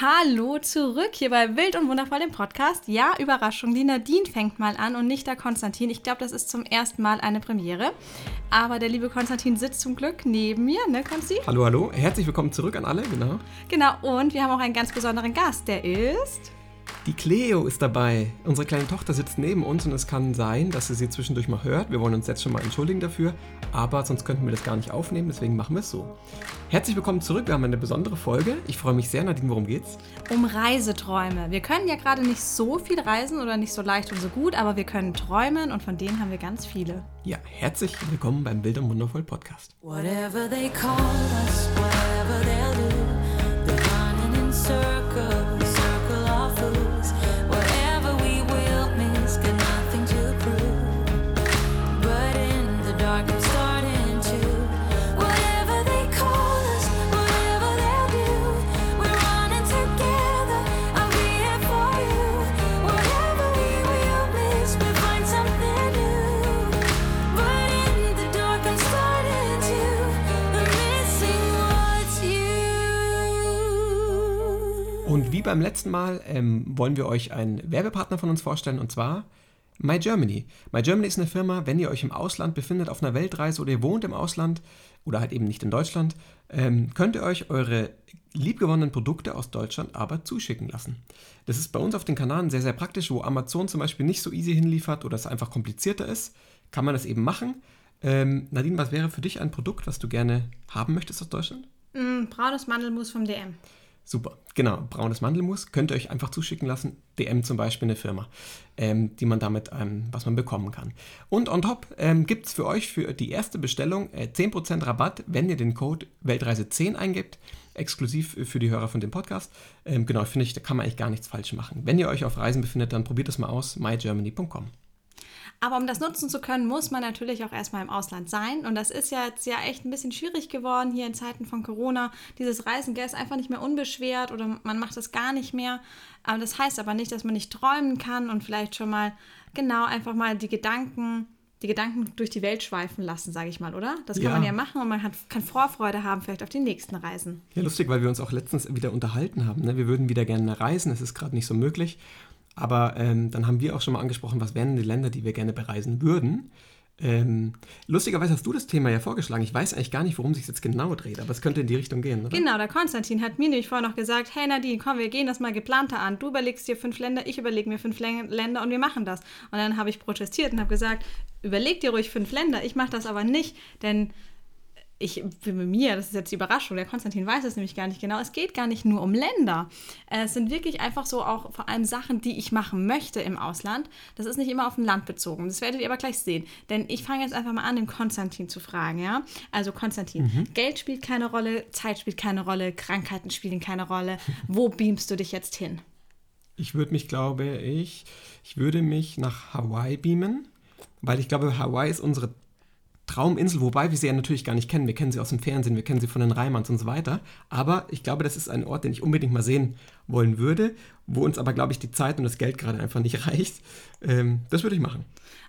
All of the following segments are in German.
Hallo zurück hier bei Wild und Wundervoll dem Podcast. Ja, Überraschung, die Nadine fängt mal an und nicht der Konstantin. Ich glaube, das ist zum ersten Mal eine Premiere. Aber der liebe Konstantin sitzt zum Glück neben mir, ne, Konsti? Hallo, hallo. Herzlich willkommen zurück an alle, genau. Genau, und wir haben auch einen ganz besonderen Gast, der ist. Die Cleo ist dabei. Unsere kleine Tochter sitzt neben uns und es kann sein, dass sie sie zwischendurch mal hört. Wir wollen uns jetzt schon mal entschuldigen dafür, aber sonst könnten wir das gar nicht aufnehmen, deswegen machen wir es so. Herzlich willkommen zurück. Wir haben eine besondere Folge. Ich freue mich sehr, Nadine. Worum geht's? Um Reiseträume. Wir können ja gerade nicht so viel reisen oder nicht so leicht und so gut, aber wir können träumen und von denen haben wir ganz viele. Ja, herzlich willkommen beim Bild und Wundervoll Podcast. Whatever they call us, letzten Mal ähm, wollen wir euch einen Werbepartner von uns vorstellen und zwar My Germany. My Germany ist eine Firma, wenn ihr euch im Ausland befindet, auf einer Weltreise oder ihr wohnt im Ausland oder halt eben nicht in Deutschland, ähm, könnt ihr euch eure liebgewonnenen Produkte aus Deutschland aber zuschicken lassen. Das ist bei uns auf den Kanaren sehr, sehr praktisch, wo Amazon zum Beispiel nicht so easy hinliefert oder es einfach komplizierter ist, kann man das eben machen. Ähm, Nadine, was wäre für dich ein Produkt, was du gerne haben möchtest aus Deutschland? Mm, braunes Mandelmus vom DM. Super, genau. Braunes Mandelmus könnt ihr euch einfach zuschicken lassen. DM zum Beispiel eine Firma, ähm, die man damit, ähm, was man bekommen kann. Und on top ähm, gibt es für euch für die erste Bestellung äh, 10% Rabatt, wenn ihr den Code Weltreise10 eingibt. Exklusiv für die Hörer von dem Podcast. Ähm, genau, finde ich, da kann man eigentlich gar nichts falsch machen. Wenn ihr euch auf Reisen befindet, dann probiert das mal aus. mygermany.com. Aber um das nutzen zu können, muss man natürlich auch erstmal im Ausland sein. Und das ist ja jetzt ja echt ein bisschen schwierig geworden hier in Zeiten von Corona. Dieses Reisen ist einfach nicht mehr unbeschwert oder man macht das gar nicht mehr. Aber das heißt aber nicht, dass man nicht träumen kann und vielleicht schon mal genau einfach mal die Gedanken die Gedanken durch die Welt schweifen lassen, sage ich mal, oder? Das kann ja. man ja machen und man hat, kann Vorfreude haben vielleicht auf die nächsten Reisen. Ja, lustig, weil wir uns auch letztens wieder unterhalten haben. Ne? Wir würden wieder gerne reisen, es ist gerade nicht so möglich. Aber ähm, dann haben wir auch schon mal angesprochen, was wären die Länder, die wir gerne bereisen würden. Ähm, lustigerweise hast du das Thema ja vorgeschlagen. Ich weiß eigentlich gar nicht, worum sich jetzt genau dreht, aber es könnte in die Richtung gehen, oder? Genau, der Konstantin hat mir nämlich vorher noch gesagt, hey Nadine, komm, wir gehen das mal geplanter an. Du überlegst dir fünf Länder, ich überlege mir fünf Länder und wir machen das. Und dann habe ich protestiert und habe gesagt, überleg dir ruhig fünf Länder, ich mache das aber nicht, denn ich, für mir, das ist jetzt die Überraschung, der Konstantin weiß es nämlich gar nicht genau, es geht gar nicht nur um Länder. Es sind wirklich einfach so auch vor allem Sachen, die ich machen möchte im Ausland. Das ist nicht immer auf ein Land bezogen. Das werdet ihr aber gleich sehen. Denn ich fange jetzt einfach mal an, den Konstantin zu fragen, ja? Also Konstantin, mhm. Geld spielt keine Rolle, Zeit spielt keine Rolle, Krankheiten spielen keine Rolle. Wo beamst du dich jetzt hin? Ich würde mich, glaube ich, ich würde mich nach Hawaii beamen, weil ich glaube, Hawaii ist unsere Trauminsel, wobei wir sie ja natürlich gar nicht kennen. Wir kennen sie aus dem Fernsehen, wir kennen sie von den Reimanns und so weiter. Aber ich glaube, das ist ein Ort, den ich unbedingt mal sehen wollen würde, wo uns aber, glaube ich, die Zeit und das Geld gerade einfach nicht reicht. Ähm, das würde ich machen.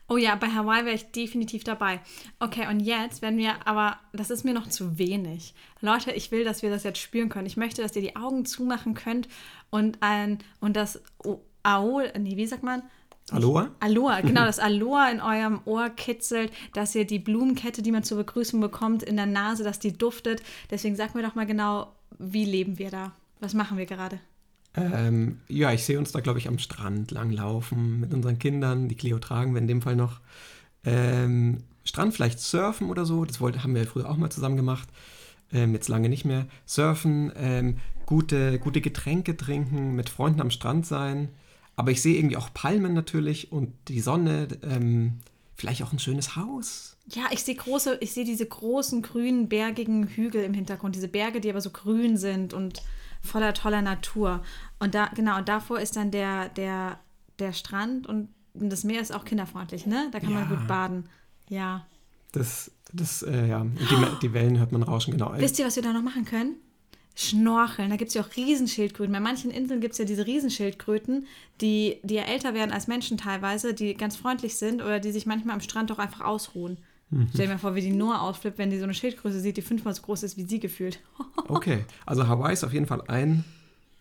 Oh ja, bei Hawaii wäre ich definitiv dabei. Okay, und jetzt, wenn wir, aber das ist mir noch zu wenig. Leute, ich will, dass wir das jetzt spüren können. Ich möchte, dass ihr die Augen zumachen könnt und ein, und das Aol, nee, wie sagt man? Aloha? Aloha, genau, das Aloha in eurem Ohr kitzelt, dass ihr die Blumenkette, die man zur Begrüßung bekommt, in der Nase, dass die duftet. Deswegen sag mir doch mal genau, wie leben wir da? Was machen wir gerade? Ähm, ja, ich sehe uns da, glaube ich, am Strand langlaufen mit unseren Kindern. Die Cleo tragen wir in dem Fall noch. Ähm, Strand vielleicht surfen oder so, das wollte, haben wir früher auch mal zusammen gemacht. Ähm, jetzt lange nicht mehr. Surfen, ähm, gute, gute Getränke trinken, mit Freunden am Strand sein. Aber ich sehe irgendwie auch Palmen natürlich und die Sonne, ähm, vielleicht auch ein schönes Haus. Ja, ich sehe große, ich sehe diese großen grünen, bergigen Hügel im Hintergrund, diese Berge, die aber so grün sind und voller toller Natur. Und da, genau, und davor ist dann der, der, der Strand und das Meer ist auch kinderfreundlich, ne? Da kann ja. man gut baden. Ja. Das, das, äh, ja, die, die Wellen hört man rauschen, genau. Wisst ihr, was wir da noch machen können? Schnorcheln. Da gibt es ja auch Riesenschildkröten. Bei manchen Inseln gibt es ja diese Riesenschildkröten, die, die ja älter werden als Menschen teilweise, die ganz freundlich sind oder die sich manchmal am Strand doch einfach ausruhen. Mhm. Stell dir mal vor, wie die Noah ausflippt, wenn die so eine Schildkröte sieht, die fünfmal so groß ist wie sie gefühlt. okay, also Hawaii ist auf jeden Fall ein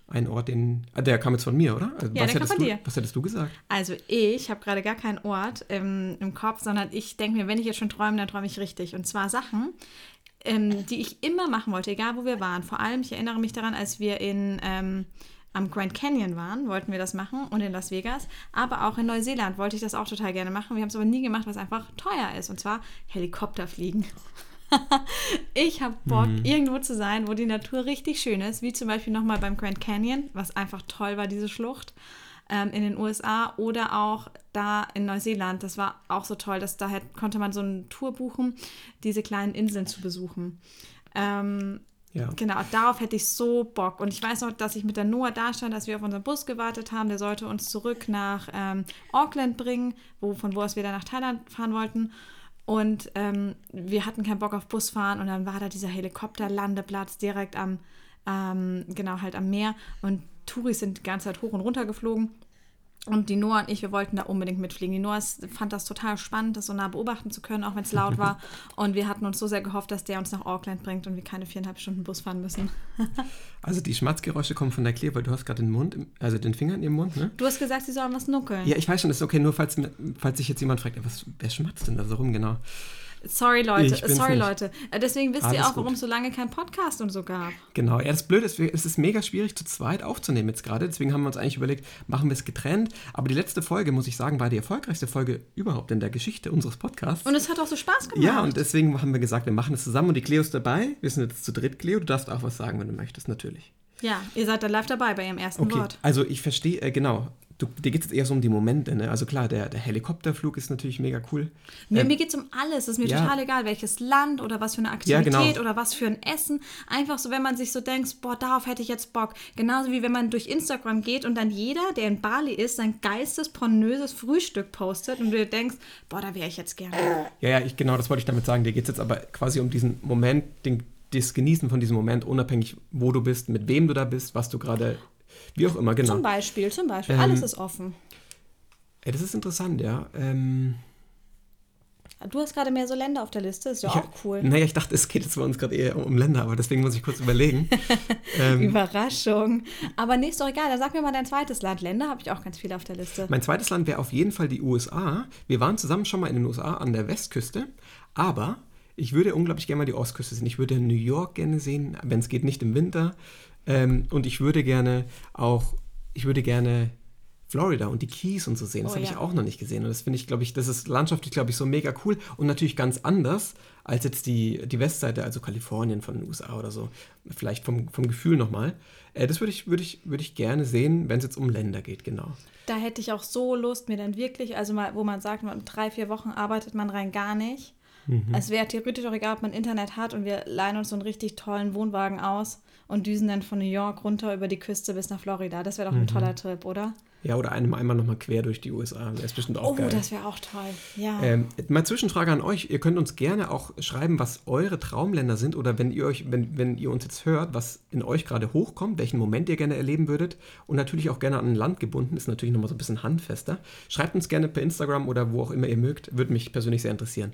ein Ort, den. Ah, der kam jetzt von mir, oder? Also, Ja, was, der kam von du, dir. was hättest du gesagt? Also ich habe gerade gar keinen Ort ähm, im Kopf, sondern ich denke mir, wenn ich jetzt schon träume, dann träume ich richtig. Und zwar Sachen, ähm, die ich immer machen wollte, egal wo wir waren. Vor allem, ich erinnere mich daran, als wir in, ähm, am Grand Canyon waren, wollten wir das machen und in Las Vegas. Aber auch in Neuseeland wollte ich das auch total gerne machen. Wir haben es aber nie gemacht, was einfach teuer ist. Und zwar Helikopterfliegen. ich habe Bock, irgendwo zu sein, wo die Natur richtig schön ist, wie zum Beispiel nochmal beim Grand Canyon, was einfach toll war, diese Schlucht ähm, in den USA oder auch da in Neuseeland. Das war auch so toll, dass da hätt- konnte man so eine Tour buchen, diese kleinen Inseln zu besuchen. Ähm, Ja. Genau, darauf hätte ich so Bock. Und ich weiß noch, dass ich mit der Noah da stand, als wir auf unseren Bus gewartet haben. Der sollte uns zurück nach ähm, Auckland bringen, wo, von wo aus wir dann nach Thailand fahren wollten. Und ähm, wir hatten keinen Bock auf Busfahren und dann war da dieser Helikopterlandeplatz direkt am, ähm, genau, halt am Meer. Und Touris sind die ganze Zeit hoch und runter geflogen. Und die Noah und ich, wir wollten da unbedingt mitfliegen. Die Noah fand das total spannend, das so nah beobachten zu können, auch wenn es laut war. Und wir hatten uns so sehr gehofft, dass der uns nach Auckland bringt und wir keine viereinhalb Stunden Bus fahren müssen. Also die Schmatzgeräusche kommen von der Claire, weil du hast gerade den Mund, also den Finger in ihrem Mund, ne? Du hast gesagt, sie sollen was nuckeln. Ja, ich weiß schon, das ist okay, nur falls, falls sich jetzt jemand fragt, was, wer schmatzt denn da so rum, genau. Sorry, Leute. Sorry, nicht. Leute. Äh, Deswegen wisst Alles ihr auch, warum es so lange kein Podcast und so gab. Genau, ja, das Blöde ist, es ist mega schwierig zu zweit aufzunehmen jetzt gerade, deswegen haben wir uns eigentlich überlegt, machen wir es getrennt, aber die letzte Folge, muss ich sagen, war die erfolgreichste Folge überhaupt in der Geschichte unseres Podcasts. Und es hat auch so Spaß gemacht. ja, und deswegen haben wir gesagt, wir machen es zusammen und die Cleo ist dabei. Wir sind jetzt zu dritt, Cleo. Du darfst auch was sagen, wenn du möchtest, natürlich. ja, ihr seid da live dabei bei ihrem ersten Okay, Wort. also ich verstehe, äh, genau. Du, dir geht es jetzt eher so um die Momente, ne? Also klar, der, der Helikopterflug ist natürlich mega cool. Mir, Ähm, mir geht es um alles. Es ist mir ja. total egal, welches Land oder was für eine Ja, Aktivität genau. oder was für ein Essen. Einfach so, wenn man sich so denkt, boah, darauf hätte ich jetzt Bock. Genauso wie wenn man durch Instagram geht und dann jeder, der in Bali ist, sein geistespornöses Frühstück postet und du dir denkst, boah, da wäre ich jetzt gerne. Ja, ja, ich, genau, das wollte ich damit sagen. Dir geht es jetzt aber quasi um diesen Moment, den, das Genießen von diesem Moment, unabhängig, wo du bist, mit wem du da bist, was du gerade, wie auch immer, genau. Zum Beispiel, zum Beispiel. Ähm, Alles ist offen. Ey, das ist interessant, ja. Ähm, Du hast gerade mehr so Länder auf der Liste, ist ja ich, auch cool. Naja, ich dachte, es geht jetzt bei uns gerade eher um Länder, aber deswegen muss ich kurz überlegen. ähm, Überraschung. Aber nee, ist doch egal. Dann sag mir mal dein zweites Land. Länder habe ich auch ganz viele auf der Liste. Mein zweites Land wäre auf jeden Fall die USA. Wir waren zusammen schon mal in den USA an der Westküste, aber ich würde unglaublich gerne mal die Ostküste sehen. Ich würde New York gerne sehen, wenn es geht, nicht im Winter. Ähm, und ich würde gerne auch, ich würde gerne Florida und die Keys und so sehen. Das Oh habe ich ja. auch noch nicht gesehen. Und das finde ich, glaube ich, das ist landschaftlich, glaube ich, so mega cool und natürlich ganz anders als jetzt die, die Westseite, also Kalifornien von den USA oder so. Vielleicht vom, vom Gefühl nochmal. Äh, das würde ich, würde ich, würde ich gerne sehen, wenn es jetzt um Länder geht, genau. Da hätte ich auch so Lust, mir dann wirklich, also mal, wo man sagt, man, drei, vier Wochen arbeitet man rein gar nicht. Es wäre theoretisch auch egal, ob man Internet hat und wir leihen uns so einen richtig tollen Wohnwagen aus und düsen dann von New York runter über die Küste bis nach Florida. Das wäre doch ein toller Trip, oder? Ja, oder einem einmal nochmal quer durch die USA. Das ist bestimmt auch Oh, geil. das wäre auch toll. Ja. Ähm, mal Zwischenfrage an euch. Ihr könnt uns gerne auch schreiben, was eure Traumländer sind oder wenn ihr euch, wenn, wenn ihr uns jetzt hört, was in euch gerade hochkommt, welchen Moment ihr gerne erleben würdet und natürlich auch gerne an ein Land gebunden, ist natürlich nochmal so ein bisschen handfester. Schreibt uns gerne per Instagram oder wo auch immer ihr mögt, würde mich persönlich sehr interessieren.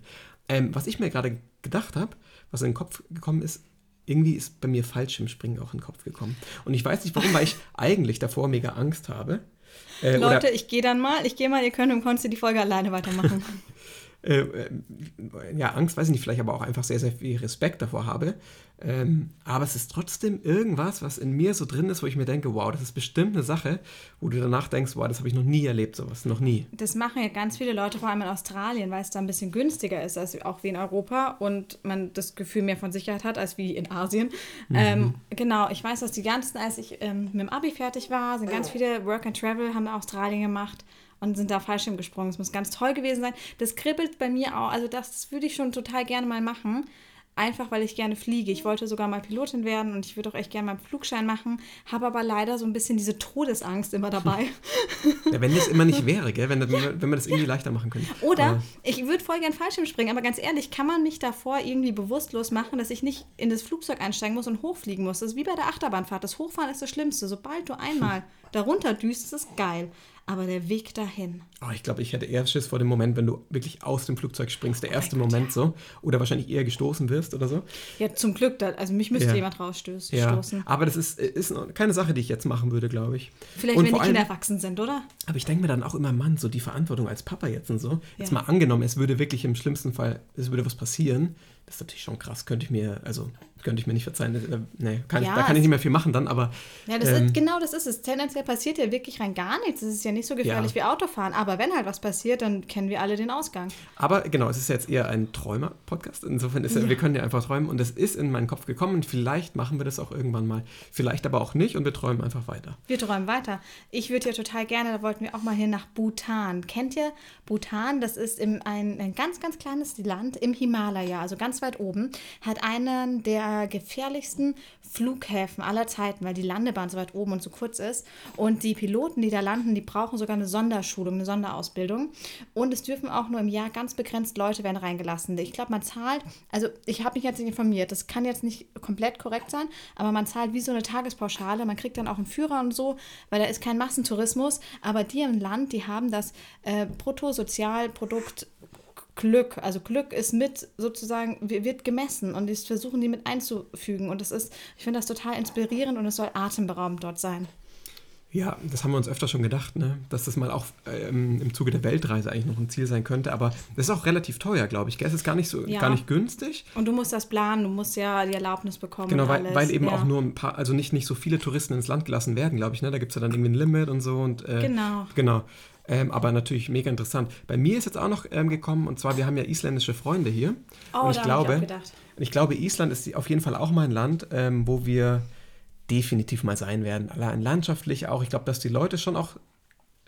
Ähm, was ich mir gerade gedacht habe, was in den Kopf gekommen ist, irgendwie ist bei mir Fallschirmspringen auch in den Kopf gekommen. Und ich weiß nicht warum, weil ich eigentlich davor mega Angst habe. Äh, Leute, ich gehe dann mal, ich gehe mal, ihr könnt im Konsti die Folge alleine weitermachen. äh, äh, ja, Angst weiß ich nicht, vielleicht aber auch einfach sehr, sehr viel Respekt davor habe. Ähm, aber es ist trotzdem irgendwas, was in mir so drin ist, wo ich mir denke, wow, das ist bestimmt eine Sache, wo du danach denkst, wow, das habe ich noch nie erlebt, sowas, noch nie. Das machen ja ganz viele Leute, vor allem in Australien, weil es da ein bisschen günstiger ist als auch wie in Europa und man das Gefühl mehr von Sicherheit hat als wie in Asien. Ähm, genau, ich weiß, dass die ganzen, als ich ähm, mit dem Abi fertig war, sind ganz viele Work and Travel, haben Australien gemacht und sind da Fallschirm gesprungen. Es muss ganz toll gewesen sein. Das kribbelt bei mir auch, also das, würde ich schon total gerne mal machen. Einfach weil ich gerne fliege. Ich wollte sogar mal Pilotin werden und ich würde auch echt gerne mal einen Flugschein machen, habe aber leider so ein bisschen diese Todesangst immer dabei. Ja, wenn das immer nicht wäre, gell? Wenn, das- wenn wir das irgendwie leichter machen können. Oder Aber- ich würde voll gern Fallschirm springen, aber ganz ehrlich, kann man mich davor irgendwie bewusstlos machen, dass ich nicht in das Flugzeug einsteigen muss und hochfliegen muss? Das ist wie bei der Achterbahnfahrt. Das Hochfahren ist das Schlimmste. Sobald du einmal darunter düst, ist es geil. Aber der Weg dahin. Oh, ich glaube, ich hätte eher Schiss vor dem Moment, wenn du wirklich aus dem Flugzeug springst, der erste Moment ja. so. Oder wahrscheinlich eher gestoßen wirst oder so. Ja, zum Glück, da, also mich müsste ja. jemand rausstoßen. Ja, aber das ist, ist keine Sache, die ich jetzt machen würde, glaube ich. Vielleicht, und wenn die Kinder allem, erwachsen sind, oder? Aber ich denke mir dann auch immer, Mann, so die Verantwortung als Papa jetzt und so. Jetzt mal angenommen, es würde wirklich im schlimmsten Fall, es würde was passieren das ist natürlich schon krass. Könnte ich mir, also könnte ich mir nicht verzeihen. Äh, nee, kann ja, ich, da kann ich nicht mehr viel machen dann, aber. Ja, das ähm, ist, genau das ist es. Tendenziell passiert ja wirklich rein gar nichts. Es ist ja nicht so gefährlich ja. wie Autofahren. Aber wenn halt was passiert, dann kennen wir alle den Ausgang. Aber genau, es ist jetzt eher ein Träumer-Podcast. Insofern ist ja. wir können ja einfach träumen und es ist in meinen Kopf gekommen und vielleicht machen wir das auch irgendwann mal. Vielleicht aber auch nicht und wir träumen einfach weiter. Wir träumen weiter. Ich würde ja total gerne, da wollten wir auch mal hin nach Bhutan. Kennt ihr Bhutan? Das ist im, ein, ein ganz, ganz kleines Land im Himalaya, also ganz weit oben, hat einen der gefährlichsten Flughäfen aller Zeiten, weil die Landebahn so weit oben und so kurz ist. Und die Piloten, die da landen, die brauchen sogar eine Sonderschulung, eine Sonderausbildung. Und es dürfen auch nur im Jahr ganz begrenzt Leute werden reingelassen. Ich glaube, man zahlt, also ich habe mich jetzt nicht informiert, das kann jetzt nicht komplett korrekt sein, aber man zahlt wie so eine Tagespauschale. Man kriegt dann auch einen Führer und so, weil da ist kein Massentourismus. Aber die im Land, die haben das äh, Bruttosozialprodukt Glück. Also Glück ist mit sozusagen, wird gemessen und das versuchen die mit einzufügen. Und das ist, ich finde das total inspirierend und es soll atemberaubend dort sein. Ja, das haben wir uns öfter schon gedacht, ne? dass das mal auch ähm, im Zuge der Weltreise eigentlich noch ein Ziel sein könnte. Aber das ist auch relativ teuer, glaube ich. Es ist gar nicht so ja. gar nicht günstig. Und du musst das planen, du musst ja die Erlaubnis bekommen. Genau, weil, weil eben ja. auch nur ein paar, also nicht, nicht so viele Touristen ins Land gelassen werden, glaube ich. Ne? Da gibt es ja dann irgendwie ein Limit und so. Und, äh, genau. Genau. Ähm, aber natürlich mega interessant. Bei mir ist jetzt auch noch ähm, gekommen, und zwar, wir haben ja isländische Freunde hier. Oh, und ich glaube, ich ich glaube, Island ist auf jeden Fall auch mal ein Land, ähm, wo wir definitiv mal sein werden. Allein landschaftlich auch. Ich glaube, dass die Leute schon auch,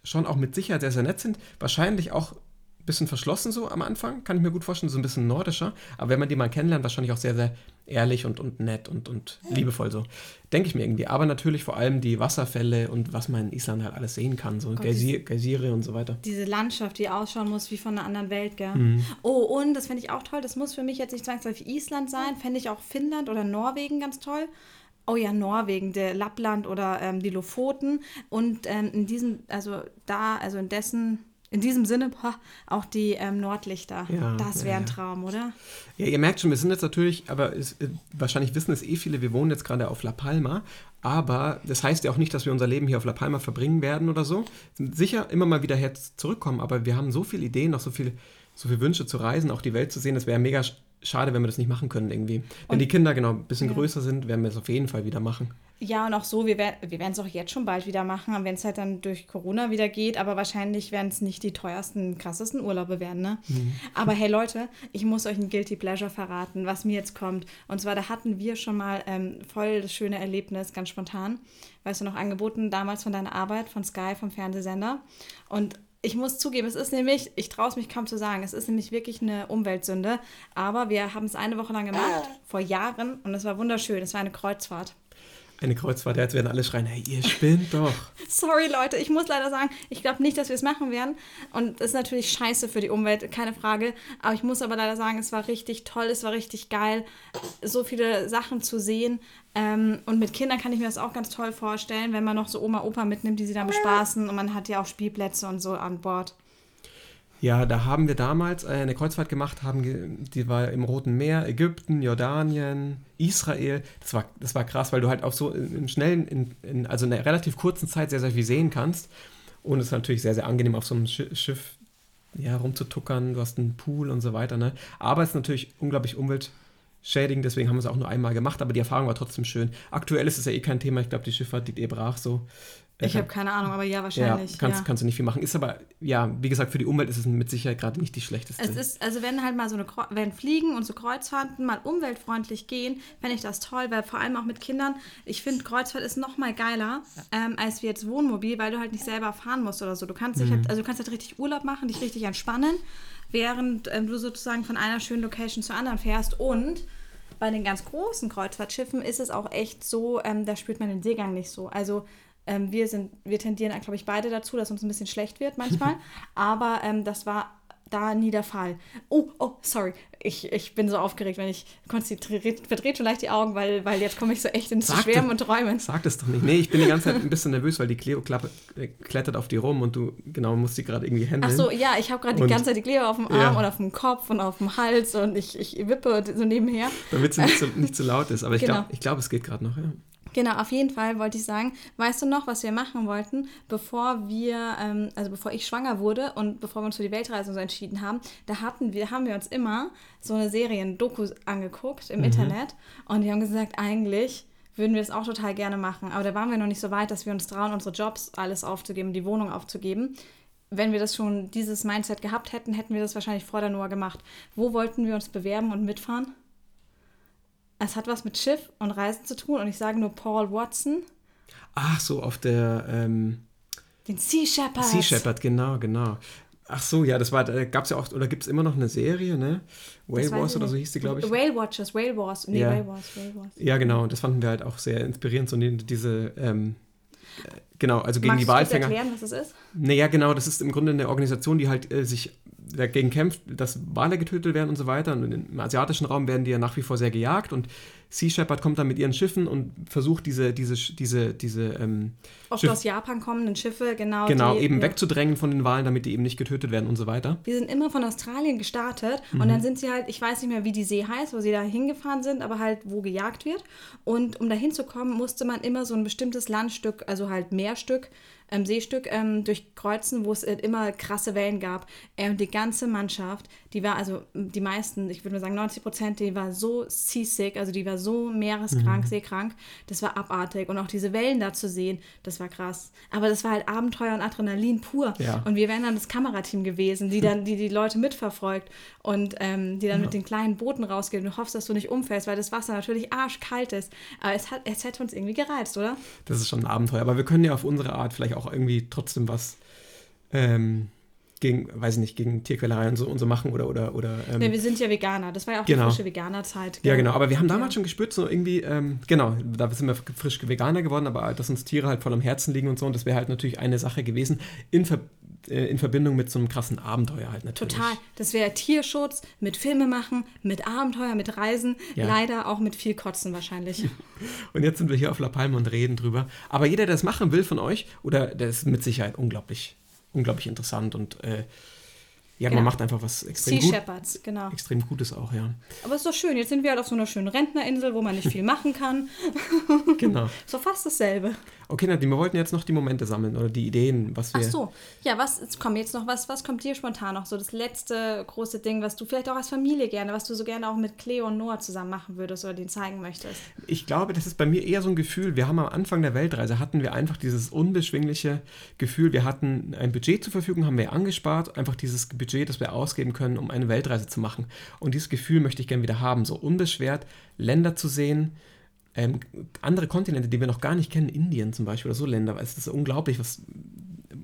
schon auch mit Sicherheit sehr, sehr nett sind. Wahrscheinlich auch bisschen verschlossen so am Anfang, kann ich mir gut vorstellen, so ein bisschen nordischer. Aber wenn man die mal kennenlernt, wahrscheinlich auch sehr, sehr ehrlich und, und nett und, und liebevoll so. Denke ich mir irgendwie. Aber natürlich vor allem die Wasserfälle und was man in Island halt alles sehen kann, so Gott, Geysir, Geysire und so weiter. Diese Landschaft, die ausschauen muss wie von einer anderen Welt, gell? Mhm. Oh, und das fände ich auch toll, das muss für mich jetzt nicht zwangsläufig Island sein, fände ich auch Finnland oder Norwegen ganz toll. Oh ja, Norwegen, der Lappland oder ähm, die Lofoten. Und ähm, in diesem, also da, also in dessen in diesem Sinne, boah, auch die ähm, Nordlichter. Ja, das wäre ein Traum, oder? Ja, ihr merkt schon, wir sind jetzt natürlich, aber es, äh, wahrscheinlich wissen es eh viele, wir wohnen jetzt gerade auf La Palma. Aber das heißt ja auch nicht, dass wir unser Leben hier auf La Palma verbringen werden oder so. Sicher immer mal wieder her zurückkommen, aber wir haben so viele Ideen, noch so viele, so viele Wünsche zu reisen, auch die Welt zu sehen. Das wäre mega schade, wenn wir das nicht machen können irgendwie. Wenn und, die Kinder genau ein bisschen ja. größer sind, werden wir es auf jeden Fall wieder machen. Ja, und auch so, wir, wir werden es auch jetzt schon bald wieder machen, wenn es halt dann durch Corona wieder geht, aber wahrscheinlich werden es nicht die teuersten, krassesten Urlaube werden, ne? Mhm. Aber hey Leute, ich muss euch ein Guilty Pleasure verraten, was mir jetzt kommt. Und zwar, da hatten wir schon mal ähm, voll das schöne Erlebnis, ganz spontan. Weißt du noch, angeboten damals von deiner Arbeit, von Sky, vom Fernsehsender. Und ich muss zugeben, es ist nämlich, ich traue es mich kaum zu sagen, es ist nämlich wirklich eine Umweltsünde. Aber wir haben es eine Woche lang gemacht, vor Jahren, und es war wunderschön. Es war eine Kreuzfahrt eine Kreuzfahrt, jetzt werden alle schreien, hey, ihr spinnt doch. Sorry, Leute, ich muss leider sagen, ich glaube nicht, dass wir es machen werden. Und das ist natürlich scheiße für die Umwelt, keine Frage. Aber ich muss aber leider sagen, es war richtig toll, es war richtig geil, so viele Sachen zu sehen. Ähm, und mit Kindern kann ich mir das auch ganz toll vorstellen, wenn man noch so Oma, Opa mitnimmt, die sie dann bespaßen. Und man hat ja auch Spielplätze und so an Bord. Ja, da haben wir damals eine Kreuzfahrt gemacht, haben, die war im Roten Meer, Ägypten, Jordanien, Israel. Das war, das war krass, weil du halt auch so im schnellen, in, in, also in einer relativ kurzen Zeit sehr, sehr viel sehen kannst. Und es ist natürlich sehr, sehr angenehm, auf so einem Schiff ja, rumzutuckern. Du hast einen Pool und so weiter. Ne? Aber es ist natürlich unglaublich umweltschädigend, deswegen haben wir es auch nur einmal gemacht, aber die Erfahrung war trotzdem schön. Aktuell ist es ja eh kein Thema, ich glaube, die Schifffahrt liegt eh brach so. Ich habe keine Ahnung, aber ja, wahrscheinlich. Ja, kannst, ja. kannst du nicht viel machen. Ist aber, ja, wie gesagt, für die Umwelt ist es mit Sicherheit gerade nicht die schlechteste. Es ist, also wenn halt mal so eine, wenn Fliegen und so Kreuzfahrten mal umweltfreundlich gehen, fände ich das toll, weil vor allem auch mit Kindern, ich finde Kreuzfahrt ist noch mal geiler ähm, als wie jetzt Wohnmobil, weil du halt nicht selber fahren musst oder so. Du kannst dich mhm. halt, also du kannst halt richtig Urlaub machen, dich richtig entspannen, während ähm, du sozusagen von einer schönen Location zur anderen fährst und bei den ganz großen Kreuzfahrtschiffen ist es auch echt so, ähm, da spürt man den Seegang nicht so. Also ähm, wir, sind, wir tendieren, glaube ich, beide dazu, dass uns ein bisschen schlecht wird manchmal. Aber ähm, das war da nie der Fall. Oh, oh, sorry. Ich, ich bin so aufgeregt, wenn ich konzentriert, verdreht schon leicht die Augen, weil, weil jetzt komme ich so echt ins Sag Schwärmen und Träumen. Sag das doch nicht. Nee, ich bin die ganze Zeit ein bisschen nervös, weil die Cleo klappe, äh, klettert auf die rum und du, genau, musst die gerade irgendwie Ach handeln. so, ja, ich habe gerade die ganze Zeit die Kleber auf dem Arm Ja. und auf dem Kopf und auf dem Hals und ich, ich wippe so nebenher. Damit sie nicht so, nicht so laut ist. Aber ich Genau. glaube, ich glaub, es geht gerade noch, ja. Genau, auf jeden Fall wollte ich sagen, weißt du noch, was wir machen wollten, bevor wir, ähm, also bevor ich schwanger wurde und bevor wir uns für die Weltreise so entschieden haben, da hatten wir, haben wir uns immer so eine Serien-Doku angeguckt im Internet und die haben gesagt, eigentlich würden wir das auch total gerne machen, aber da waren wir noch nicht so weit, dass wir uns trauen, unsere Jobs alles aufzugeben, die Wohnung aufzugeben. Wenn wir das schon, dieses Mindset gehabt hätten, hätten wir das wahrscheinlich vor der Noah gemacht. Wo wollten wir uns bewerben und mitfahren? Es hat was mit Schiff und Reisen zu tun und ich sage nur Paul Watson, Ach so, auf der ähm, den Sea Shepherd. Sea Shepherd, genau, genau. Ach so, ja, das war, da gab es ja auch, oder gibt es immer noch eine Serie, ne? Whale Wars oder so hieß die, glaube ich. Whale Watchers, Whale Wars. Nee, Ja. Whale Wars, Whale Wars. Ja, genau, das fanden wir halt auch sehr inspirierend, so die- diese, ähm, äh, genau, also gegen Magst die du kurz Walfänger. erklären, was das ist? Naja, genau, das ist im Grunde eine Organisation, die halt äh, sich dagegen kämpft, dass Wale getötet werden und so weiter. Und im asiatischen Raum werden die ja nach wie vor sehr gejagt und Sea Shepherd kommt dann mit ihren Schiffen und versucht diese, diese, diese, diese ähm, Oft Schiff- aus Japan kommenden Schiffe, genau. genau, die, eben ja. wegzudrängen von den Walen, damit die eben nicht getötet werden und so weiter. Die sind immer von Australien gestartet und Mhm. dann sind sie halt, ich weiß nicht mehr, wie die See heißt, wo sie da hingefahren sind, aber halt, wo gejagt wird. Und um da hinzukommen, musste man immer so ein bestimmtes Landstück, also halt Meerstück, ähm, Seestück ähm, durchkreuzen, wo es äh, immer krasse Wellen gab. Äh, und die ganze Mannschaft, die war, also die meisten, ich würde mal sagen 90 Prozent, die war so seasick, also die war so Mhm. meereskrank, seekrank. Das war abartig. Und auch diese Wellen da zu sehen, das war krass. Aber das war halt Abenteuer und Adrenalin pur. Ja. Und wir wären dann das Kamerateam gewesen, die dann die, die Leute mitverfolgt und ähm, die dann mit den kleinen Booten rausgehen. Du hoffst, dass du nicht umfällst, weil das Wasser natürlich arschkalt ist. Aber es, hat, es hätte uns irgendwie gereizt, oder? Das ist schon ein Abenteuer. Aber wir können ja auf unsere Art vielleicht auch irgendwie trotzdem was ähm, gegen, weiß ich nicht, gegen Tierquälerei und so, und so machen oder, oder, oder ähm, Ja, wir sind ja Veganer. Das war ja auch Genau. die frische Veganerzeit. Ja, genau. Aber wir haben damals Ja. schon gespürt, so irgendwie, ähm, genau, da sind wir frisch Veganer geworden, aber dass uns Tiere halt voll am Herzen liegen und so. Und das wäre halt natürlich eine Sache gewesen, in, Ver äh, in Verbindung mit so einem krassen Abenteuer halt natürlich. Total. Das wäre Tierschutz mit Filme machen, mit Abenteuer, mit Reisen. Ja. Leider auch mit viel Kotzen wahrscheinlich. Und jetzt sind wir hier auf La Palma und reden drüber. Aber jeder, der das machen will von euch, oder der ist mit Sicherheit unglaublich, unglaublich interessant und äh, ja, Genau. man macht einfach was extrem, sea gut, Shepherds, genau. extrem Gutes auch, ja. Aber ist doch schön. Jetzt sind wir halt auf so einer schönen Rentnerinsel, wo man nicht viel machen kann. Genau. So fast dasselbe. Okay, Nadine, wir wollten jetzt noch die Momente sammeln oder die Ideen, was wir. Ach so. Ja, was, jetzt komm, jetzt noch was, was kommt dir spontan noch? So das letzte große Ding, was du vielleicht auch als Familie gerne, was du so gerne auch mit Cleo und Noah zusammen machen würdest oder denen zeigen möchtest. Ich glaube, das ist bei mir eher so ein Gefühl. Wir haben am Anfang der Weltreise hatten wir einfach dieses unbeschwingliche Gefühl. Wir hatten ein Budget zur Verfügung, haben wir angespart. Einfach dieses Budget, das wir ausgeben können, um eine Weltreise zu machen. Und dieses Gefühl möchte ich gerne wieder haben. So unbeschwert Länder zu sehen, ähm, andere Kontinente, die wir noch gar nicht kennen, Indien zum Beispiel oder so Länder. Es ist unglaublich, was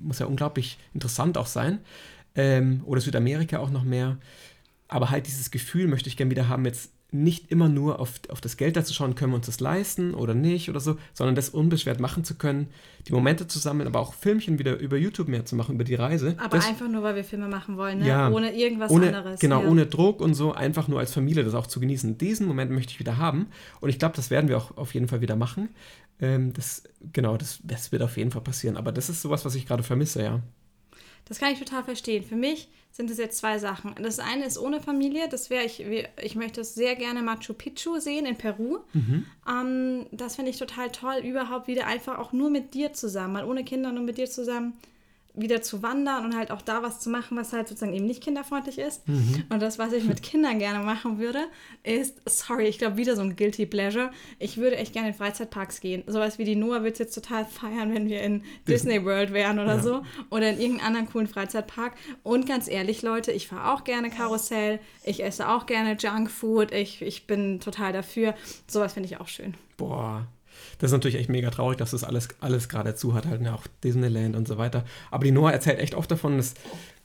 muss ja unglaublich interessant auch sein. Ähm, oder Südamerika auch noch mehr. Aber halt dieses Gefühl möchte ich gerne wieder haben, jetzt nicht immer nur auf, auf das Geld dazu schauen, können wir uns das leisten oder nicht oder so, sondern das unbeschwert machen zu können, die Momente zu sammeln, aber auch Filmchen wieder über YouTube mehr zu machen, über die Reise. Aber das, einfach nur, weil wir Filme machen wollen, ne? Ja. ohne irgendwas ohne, anderes. Genau, ja. ohne Druck und so, einfach nur als Familie das auch zu genießen. Diesen Moment möchte ich wieder haben und ich glaube, das werden wir auch auf jeden Fall wieder machen. Ähm, das, genau, das, das wird auf jeden Fall passieren, aber das ist sowas, was ich gerade vermisse, ja. Das kann ich total verstehen. Für mich sind es jetzt zwei Sachen. Das eine ist ohne Familie. Das wäre ich, ich möchte es sehr gerne Machu Picchu sehen in Peru. Ähm, das finde ich total toll, überhaupt wieder einfach auch nur mit dir zusammen, mal ohne Kinder, nur mit dir zusammen wieder zu wandern und halt auch da was zu machen, was halt sozusagen eben nicht kinderfreundlich ist. Und das, was ich mit Kindern gerne machen würde, ist, sorry, ich glaube wieder so ein Guilty Pleasure. Ich würde echt gerne in Freizeitparks gehen. Sowas wie die Noah wird jetzt total feiern, wenn wir in Disney World wären oder Ja. so. Oder in irgendeinem anderen coolen Freizeitpark. Und ganz ehrlich, Leute, ich fahre auch gerne Karussell. Ich esse auch gerne Junkfood. Ich, ich bin total dafür. Sowas finde ich auch schön. Boah. Das ist natürlich echt mega traurig, dass das alles, alles gerade zu hat, halt, ne? auch Disneyland und so weiter. Aber die Noah erzählt echt oft davon, dass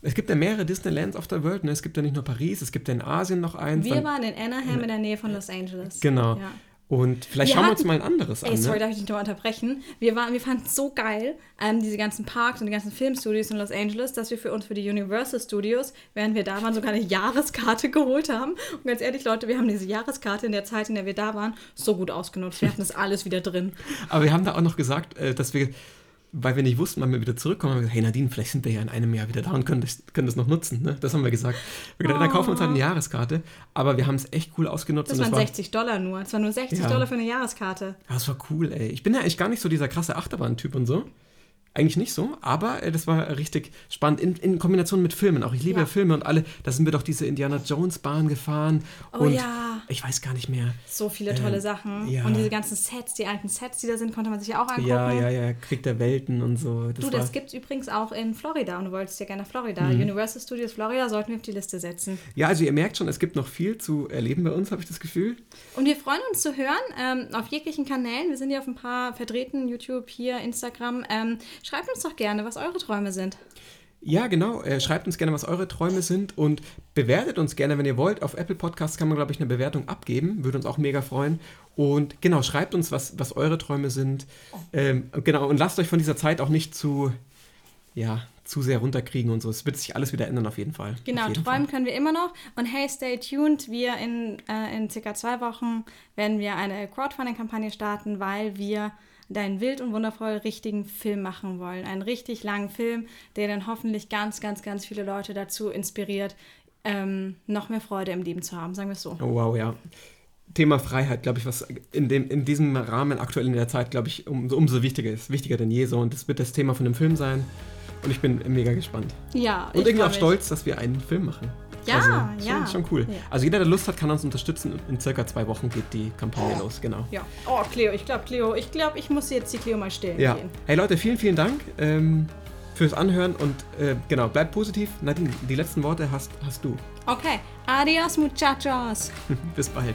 es gibt ja mehrere Disneylands auf der Welt. Ne? Es gibt ja nicht nur Paris, es gibt ja in Asien noch eins. Wir waren in Anaheim in der Nähe von Los Angeles. Genau. Ja. Und vielleicht Wir schauen wir hatten- uns mal ein anderes Ey, an. sorry, Ne? darf ich dich noch unterbrechen? Wir, waren, wir fanden es so geil, ähm, diese ganzen Parks und die ganzen Filmstudios in Los Angeles, dass wir für uns für die Universal Studios, während wir da waren, sogar eine Jahreskarte geholt haben. Und ganz ehrlich, Leute, wir haben diese Jahreskarte in der Zeit, in der wir da waren, so gut ausgenutzt. Wir hatten das alles wieder drin. Aber wir haben da auch noch gesagt, äh, dass wir, weil wir nicht wussten, wann wir wieder zurückkommen, haben wir gesagt, hey Nadine, vielleicht sind wir ja in einem Jahr wieder da und können das, können das noch nutzen. Ne? Das haben wir gesagt. Wir gedacht, dann kaufen wir uns halt eine Jahreskarte. Aber wir haben es echt cool ausgenutzt. Das waren es war, 60 Dollar nur. Es waren nur 60 Ja. Dollar für eine Jahreskarte. Ja, das war cool, ey. Ich bin ja eigentlich gar nicht so dieser krasse Achterbahn-Typ und so. Eigentlich nicht so, aber äh, das war richtig spannend in, in Kombination mit Filmen. Auch ich liebe Ja. Filme und alle. Da sind wir doch diese Indiana Jones Bahn gefahren. Oh und ja. ich weiß gar nicht mehr. So viele tolle Ähm, Sachen. ja. Und diese ganzen Sets, die alten Sets, die da sind, konnte man sich ja auch angucken. Ja, ja, ja, Krieg der Welten und so. Das Du, das gibt es übrigens auch in Florida und du wolltest ja gerne nach Florida. Mhm. Universal Studios Florida sollten wir auf die Liste setzen. ja, also ihr merkt schon, es gibt noch viel zu erleben bei uns, habe ich das Gefühl. Und wir freuen uns zu hören ähm, auf jeglichen Kanälen. Wir sind ja auf ein paar vertreten, YouTube, hier, Instagram. Ähm, schreibt uns doch gerne, was eure Träume sind. Ja, genau. Äh, schreibt uns gerne, was eure Träume sind und bewertet uns gerne, wenn ihr wollt. Auf Apple Podcasts kann man, glaube ich, eine Bewertung abgeben. Würde uns auch mega freuen. Und genau, schreibt uns, was, was eure Träume sind. Ähm, genau, und lasst euch von dieser Zeit auch nicht zu, ja, zu sehr runterkriegen und so. Es wird sich alles wieder ändern auf jeden Fall. Genau, jeden träumen können wir immer noch. Und hey, stay tuned. Wir in, äh, in circa zwei Wochen werden wir eine Crowdfunding-Kampagne starten, weil wir deinen wild und wundervoll richtigen Film machen wollen. Einen richtig langen Film, der dann hoffentlich ganz, ganz, ganz viele Leute dazu inspiriert, ähm, noch mehr Freude im Leben zu haben, sagen wir es so. Oh, wow, ja. Thema Freiheit, glaube ich, was in, dem, in diesem Rahmen aktuell in der Zeit, glaube ich, um, umso wichtiger ist. Wichtiger denn je so. Und das wird das Thema von dem Film sein. Und ich bin mega gespannt. Ja, Und irgendwie auch stolz, dass wir einen Film machen. Ja, also, ja. Schon, schon cool. Ja. Also jeder, der Lust hat, kann uns unterstützen. In circa zwei Wochen geht die Kampagne los, genau. Ja. Oh, Cleo, ich glaube, Cleo, ich glaube, ich muss jetzt die Cleo mal stillen Ja. gehen. Hey Leute, vielen, vielen Dank ähm, fürs Anhören und äh, genau, bleibt positiv. Nadine, die letzten Worte hast, hast du. Okay, adios, muchachos. Bis bald.